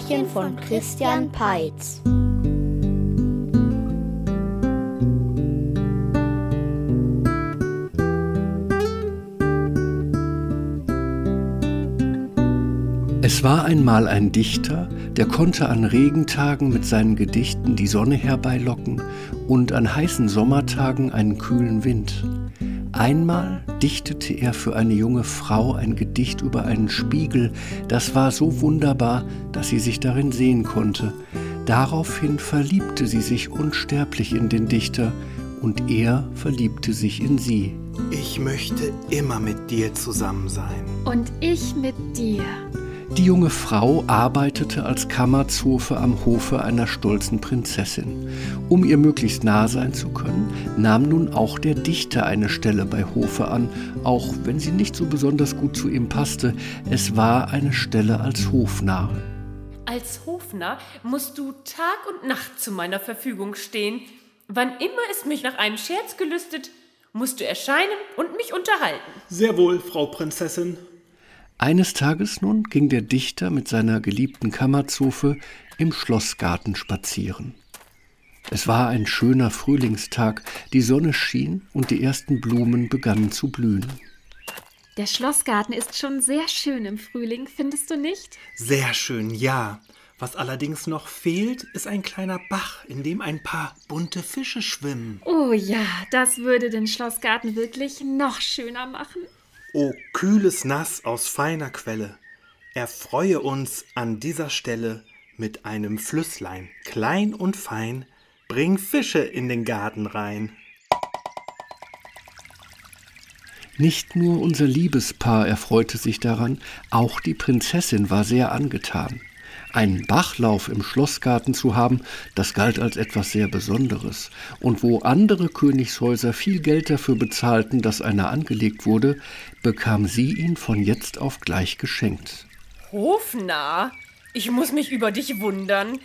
Märchen von Christian Peitz. Es war einmal ein Dichter, der konnte an Regentagen mit seinen Gedichten die Sonne herbeilocken und an heißen Sommertagen einen kühlen Wind. Einmal dichtete er für eine junge Frau ein Gedicht über einen Spiegel, das war so wunderbar, dass sie sich darin sehen konnte. Daraufhin verliebte sie sich unsterblich in den Dichter, und er verliebte sich in sie. Ich möchte immer mit dir zusammen sein. Und ich mit dir. Die junge Frau arbeitete als Kammerzofe am Hofe einer stolzen Prinzessin. Um ihr möglichst nah sein zu können, nahm nun auch der Dichter eine Stelle bei Hofe an, auch wenn sie nicht so besonders gut zu ihm passte. Es war eine Stelle als Hofnarr. Als Hofnarr musst du Tag und Nacht zu meiner Verfügung stehen. Wann immer es mich nach einem Scherz gelüstet, musst du erscheinen und mich unterhalten. Sehr wohl, Frau Prinzessin. Eines Tages nun ging der Dichter mit seiner geliebten Kammerzofe im Schlossgarten spazieren. Es war ein schöner Frühlingstag, die Sonne schien und die ersten Blumen begannen zu blühen. Der Schlossgarten ist schon sehr schön im Frühling, findest du nicht? Sehr schön, ja. Was allerdings noch fehlt, ist ein kleiner Bach, in dem ein paar bunte Fische schwimmen. Oh ja, das würde den Schlossgarten wirklich noch schöner machen. O kühles Nass aus feiner Quelle, erfreue uns an dieser Stelle mit einem Flüsslein, klein und fein, bring Fische in den Garten rein. Nicht nur unser Liebespaar erfreute sich daran, auch die Prinzessin war sehr angetan. Einen Bachlauf im Schlossgarten zu haben, das galt als etwas sehr Besonderes. Und wo andere Königshäuser viel Geld dafür bezahlten, dass einer angelegt wurde, bekam sie ihn von jetzt auf gleich geschenkt. Hofnarr, ich muss mich über dich wundern.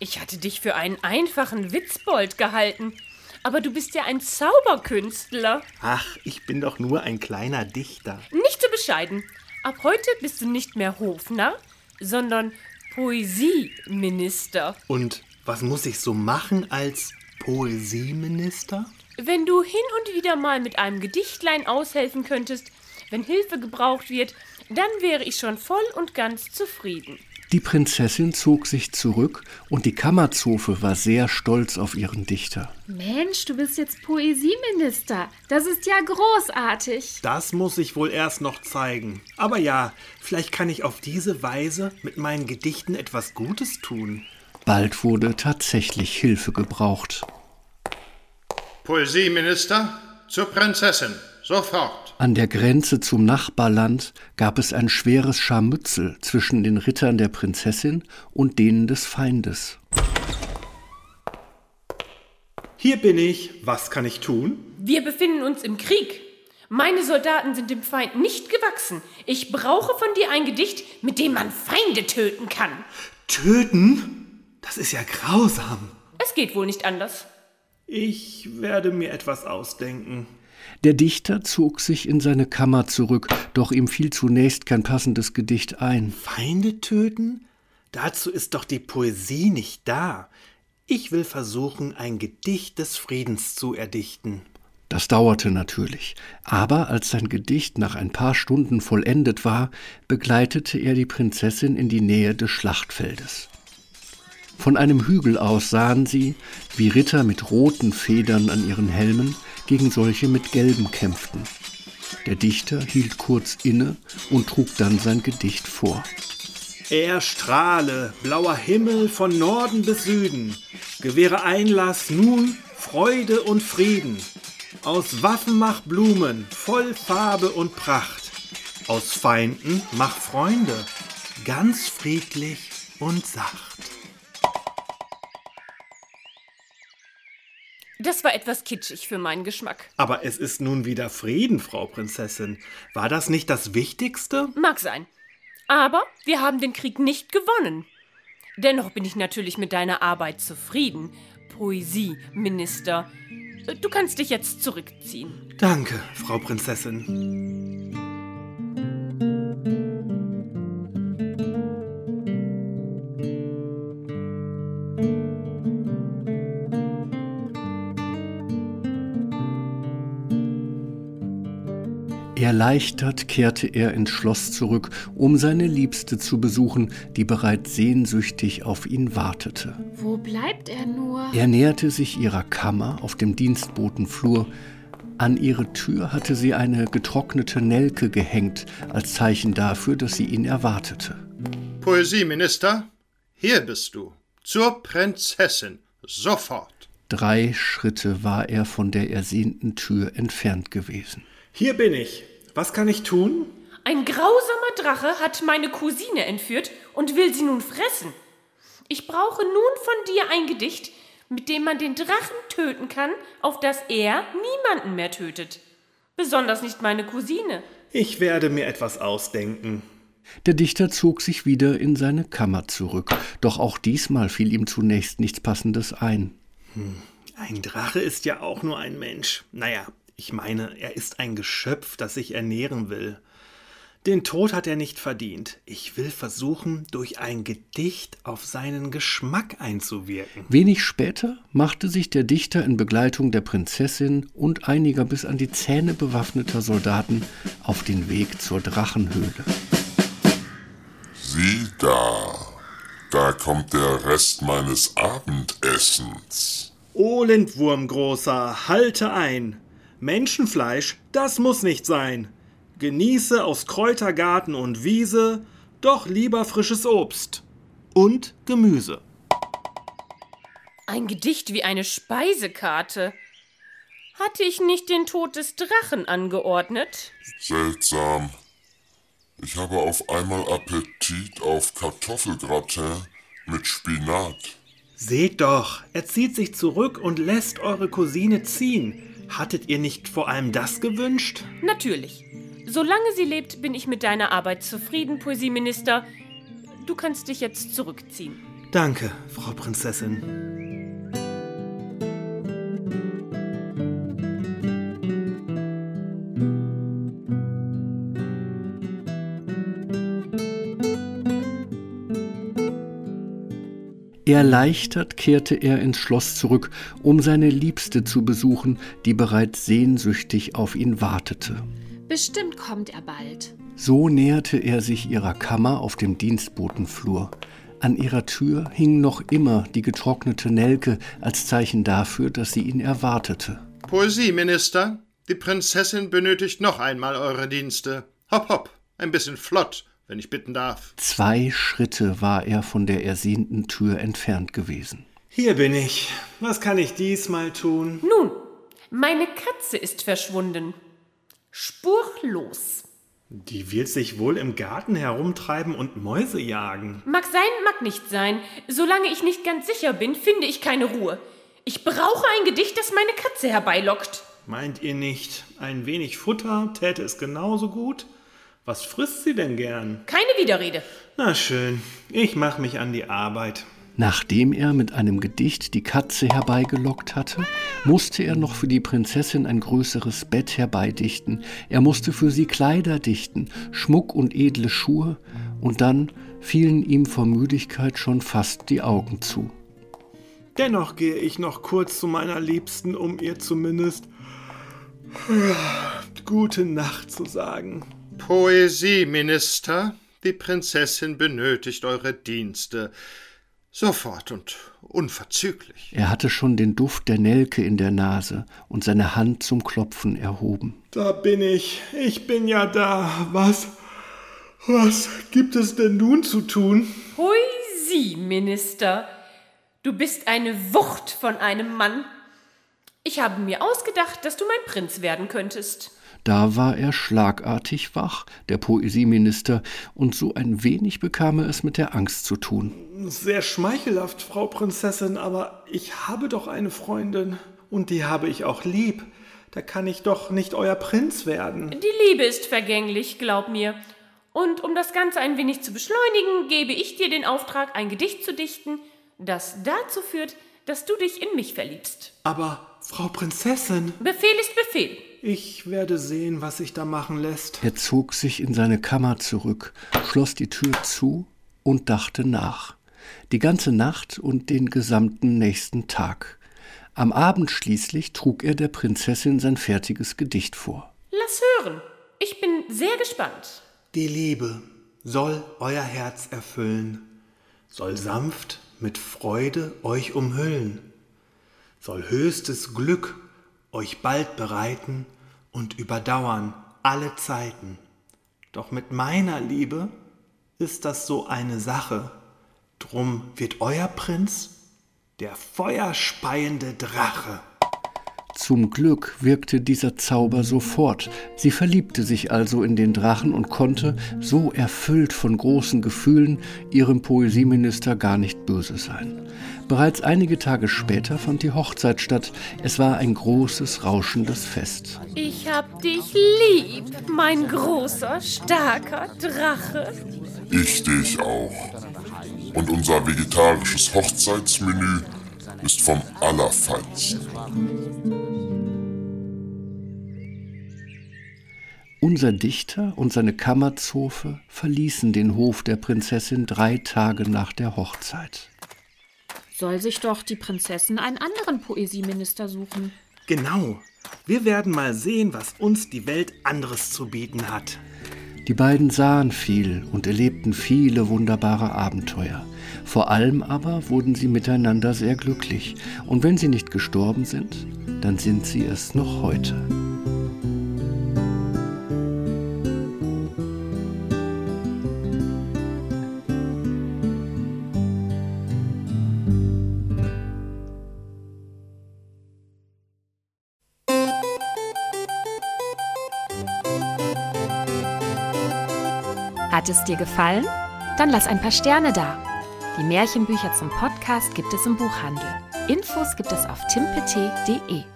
Ich hatte dich für einen einfachen Witzbold gehalten. Aber du bist ja ein Zauberkünstler. Ach, ich bin doch nur ein kleiner Dichter. Nicht so bescheiden. Ab heute bist du nicht mehr Hofnarr, sondern Poesieminister. Und was muss ich so machen als Poesieminister? Wenn du hin und wieder mal mit einem Gedichtlein aushelfen könntest, wenn Hilfe gebraucht wird, dann wäre ich schon voll und ganz zufrieden. Die Prinzessin zog sich zurück und die Kammerzofe war sehr stolz auf ihren Dichter. Mensch, du bist jetzt Poesieminister. Das ist ja großartig. Das muss ich wohl erst noch zeigen. Aber ja, vielleicht kann ich auf diese Weise mit meinen Gedichten etwas Gutes tun. Bald wurde tatsächlich Hilfe gebraucht. Poesieminister zur Prinzessin, sofort. An der Grenze zum Nachbarland gab es ein schweres Scharmützel zwischen den Rittern der Prinzessin und denen des Feindes. Hier bin ich. Was kann ich tun? Wir befinden uns im Krieg. Meine Soldaten sind dem Feind nicht gewachsen. Ich brauche von dir ein Gedicht, mit dem man Feinde töten kann. Töten? Das ist ja grausam. Es geht wohl nicht anders. Ich werde mir etwas ausdenken. Der Dichter zog sich in seine Kammer zurück, doch ihm fiel zunächst kein passendes Gedicht ein. Feinde töten? Dazu ist doch die Poesie nicht da. Ich will versuchen, ein Gedicht des Friedens zu erdichten. Das dauerte natürlich, aber als sein Gedicht nach ein paar Stunden vollendet war, begleitete er die Prinzessin in die Nähe des Schlachtfeldes. Von einem Hügel aus sahen sie, wie Ritter mit roten Federn an ihren Helmen gegen solche mit gelben kämpften. Der Dichter hielt kurz inne und trug dann sein Gedicht vor. Er strahle, blauer Himmel von Norden bis Süden, gewähre Einlass nun Freude und Frieden. Aus Waffen mach Blumen, voll Farbe und Pracht. Aus Feinden mach Freunde, ganz friedlich und sacht. Das war etwas kitschig für meinen Geschmack. Aber es ist nun wieder Frieden, Frau Prinzessin. War das nicht das Wichtigste? Mag sein. Aber wir haben den Krieg nicht gewonnen. Dennoch bin ich natürlich mit deiner Arbeit zufrieden, Poesieminister. Du kannst dich jetzt zurückziehen. Danke, Frau Prinzessin. Erleichtert kehrte er ins Schloss zurück, um seine Liebste zu besuchen, die bereits sehnsüchtig auf ihn wartete. Wo bleibt er nur? Er näherte sich ihrer Kammer auf dem Dienstbotenflur. An ihre Tür hatte sie eine getrocknete Nelke gehängt, als Zeichen dafür, dass sie ihn erwartete. Poesieminister, hier bist du. Zur Prinzessin. Sofort. Drei Schritte war er von der ersehnten Tür entfernt gewesen. Hier bin ich. Was kann ich tun? Ein grausamer Drache hat meine Cousine entführt und will sie nun fressen. Ich brauche nun von dir ein Gedicht, mit dem man den Drachen töten kann, auf das er niemanden mehr tötet. Besonders nicht meine Cousine. Ich werde mir etwas ausdenken. Der Dichter zog sich wieder in seine Kammer zurück, doch auch diesmal fiel ihm zunächst nichts Passendes ein. Hm, ein Drache ist ja auch nur ein Mensch. Naja, ich meine, er ist ein Geschöpf, das sich ernähren will. Den Tod hat er nicht verdient. Ich will versuchen, durch ein Gedicht auf seinen Geschmack einzuwirken. Wenig später machte sich der Dichter in Begleitung der Prinzessin und einiger bis an die Zähne bewaffneter Soldaten auf den Weg zur Drachenhöhle. Sieh da, da kommt der Rest meines Abendessens. O Lindwurm, Großer, halte ein! Menschenfleisch, das muss nicht sein. Genieße aus Kräutergarten und Wiese doch lieber frisches Obst und Gemüse. Ein Gedicht wie eine Speisekarte. Hatte ich nicht den Tod des Drachen angeordnet? Seltsam. Ich habe auf einmal Appetit auf Kartoffelgratin mit Spinat. Seht doch, er zieht sich zurück und lässt eure Cousine ziehen. Hattet ihr nicht vor allem das gewünscht? Natürlich. Solange sie lebt, bin ich mit deiner Arbeit zufrieden, Poesieminister. Du kannst dich jetzt zurückziehen. Danke, Frau Prinzessin. Erleichtert kehrte er ins Schloss zurück, um seine Liebste zu besuchen, die bereits sehnsüchtig auf ihn wartete. Bestimmt kommt er bald. So näherte er sich ihrer Kammer auf dem Dienstbotenflur. An ihrer Tür hing noch immer die getrocknete Nelke als Zeichen dafür, dass sie ihn erwartete. Poesieminister, die Prinzessin benötigt noch einmal eure Dienste. Hopp, hopp, ein bisschen flott, wenn ich bitten darf. Zwei Schritte war er von der ersehnten Tür entfernt gewesen. Hier bin ich. Was kann ich diesmal tun? Nun, meine Katze ist verschwunden. Spurlos. Die wird sich wohl im Garten herumtreiben und Mäuse jagen. Mag sein, mag nicht sein. Solange ich nicht ganz sicher bin, finde ich keine Ruhe. Ich brauche ein Gedicht, das meine Katze herbeilockt. Meint ihr nicht, ein wenig Futter täte es genauso gut? Was frisst sie denn gern? Keine Widerrede. Na schön, ich mach mich an die Arbeit. Nachdem er mit einem Gedicht die Katze herbeigelockt hatte, musste er noch für die Prinzessin ein größeres Bett herbeidichten, er musste für sie Kleider dichten, Schmuck und edle Schuhe, und dann fielen ihm vor Müdigkeit schon fast die Augen zu. Dennoch gehe ich noch kurz zu meiner Liebsten, um ihr zumindest gute Nacht zu sagen. Poesieminister, die Prinzessin benötigt eure Dienste. Sofort und unverzüglich. Er hatte schon den Duft der Nelke in der Nase und seine Hand zum Klopfen erhoben. Da bin ich. Ich bin ja da. Was? Was gibt es denn nun zu tun? Poesieminister, du bist eine Wucht von einem Mann. Ich habe mir ausgedacht, dass du mein Prinz werden könntest. Da war er schlagartig wach, der Poesieminister, und so ein wenig bekam er es mit der Angst zu tun. Sehr schmeichelhaft, Frau Prinzessin, aber ich habe doch eine Freundin, und die habe ich auch lieb. Da kann ich doch nicht euer Prinz werden. Die Liebe ist vergänglich, glaub mir. Und um das Ganze ein wenig zu beschleunigen, gebe ich dir den Auftrag, ein Gedicht zu dichten, das dazu führt, dass du dich in mich verliebst. Aber, Frau Prinzessin. Befehl ist Befehl. Ich werde sehen, was sich da machen lässt. Er zog sich in seine Kammer zurück, schloss die Tür zu und dachte nach. Die ganze Nacht und den gesamten nächsten Tag. Am Abend schließlich trug er der Prinzessin sein fertiges Gedicht vor. Lass hören. Ich bin sehr gespannt. Die Liebe soll euer Herz erfüllen, soll sanft mit Freude euch umhüllen, soll höchstes Glück euch bald bereiten und überdauern alle Zeiten. Doch mit meiner Liebe ist das so eine Sache, drum wird euer Prinz der feuerspeiende Drache. Zum Glück wirkte dieser Zauber sofort. Sie verliebte sich also in den Drachen und konnte, so erfüllt von großen Gefühlen, ihrem Poesieminister gar nicht böse sein. Bereits einige Tage später fand die Hochzeit statt. Es war ein großes, rauschendes Fest. Ich hab dich lieb, mein großer, starker Drache. Ich dich auch. Und unser vegetarisches Hochzeitsmenü ist vom Allerfeinsten. Unser Dichter und seine Kammerzofe verließen den Hof der Prinzessin drei Tage nach der Hochzeit. Soll sich doch die Prinzessin einen anderen Poesieminister suchen. Genau. Wir werden mal sehen, was uns die Welt anderes zu bieten hat. Die beiden sahen viel und erlebten viele wunderbare Abenteuer. Vor allem aber wurden sie miteinander sehr glücklich. Und wenn sie nicht gestorben sind, dann sind sie es noch heute. Hat es dir gefallen? Dann lass ein paar Sterne da. Die Märchenbücher zum Podcast gibt es im Buchhandel. Infos gibt es auf timpet.de.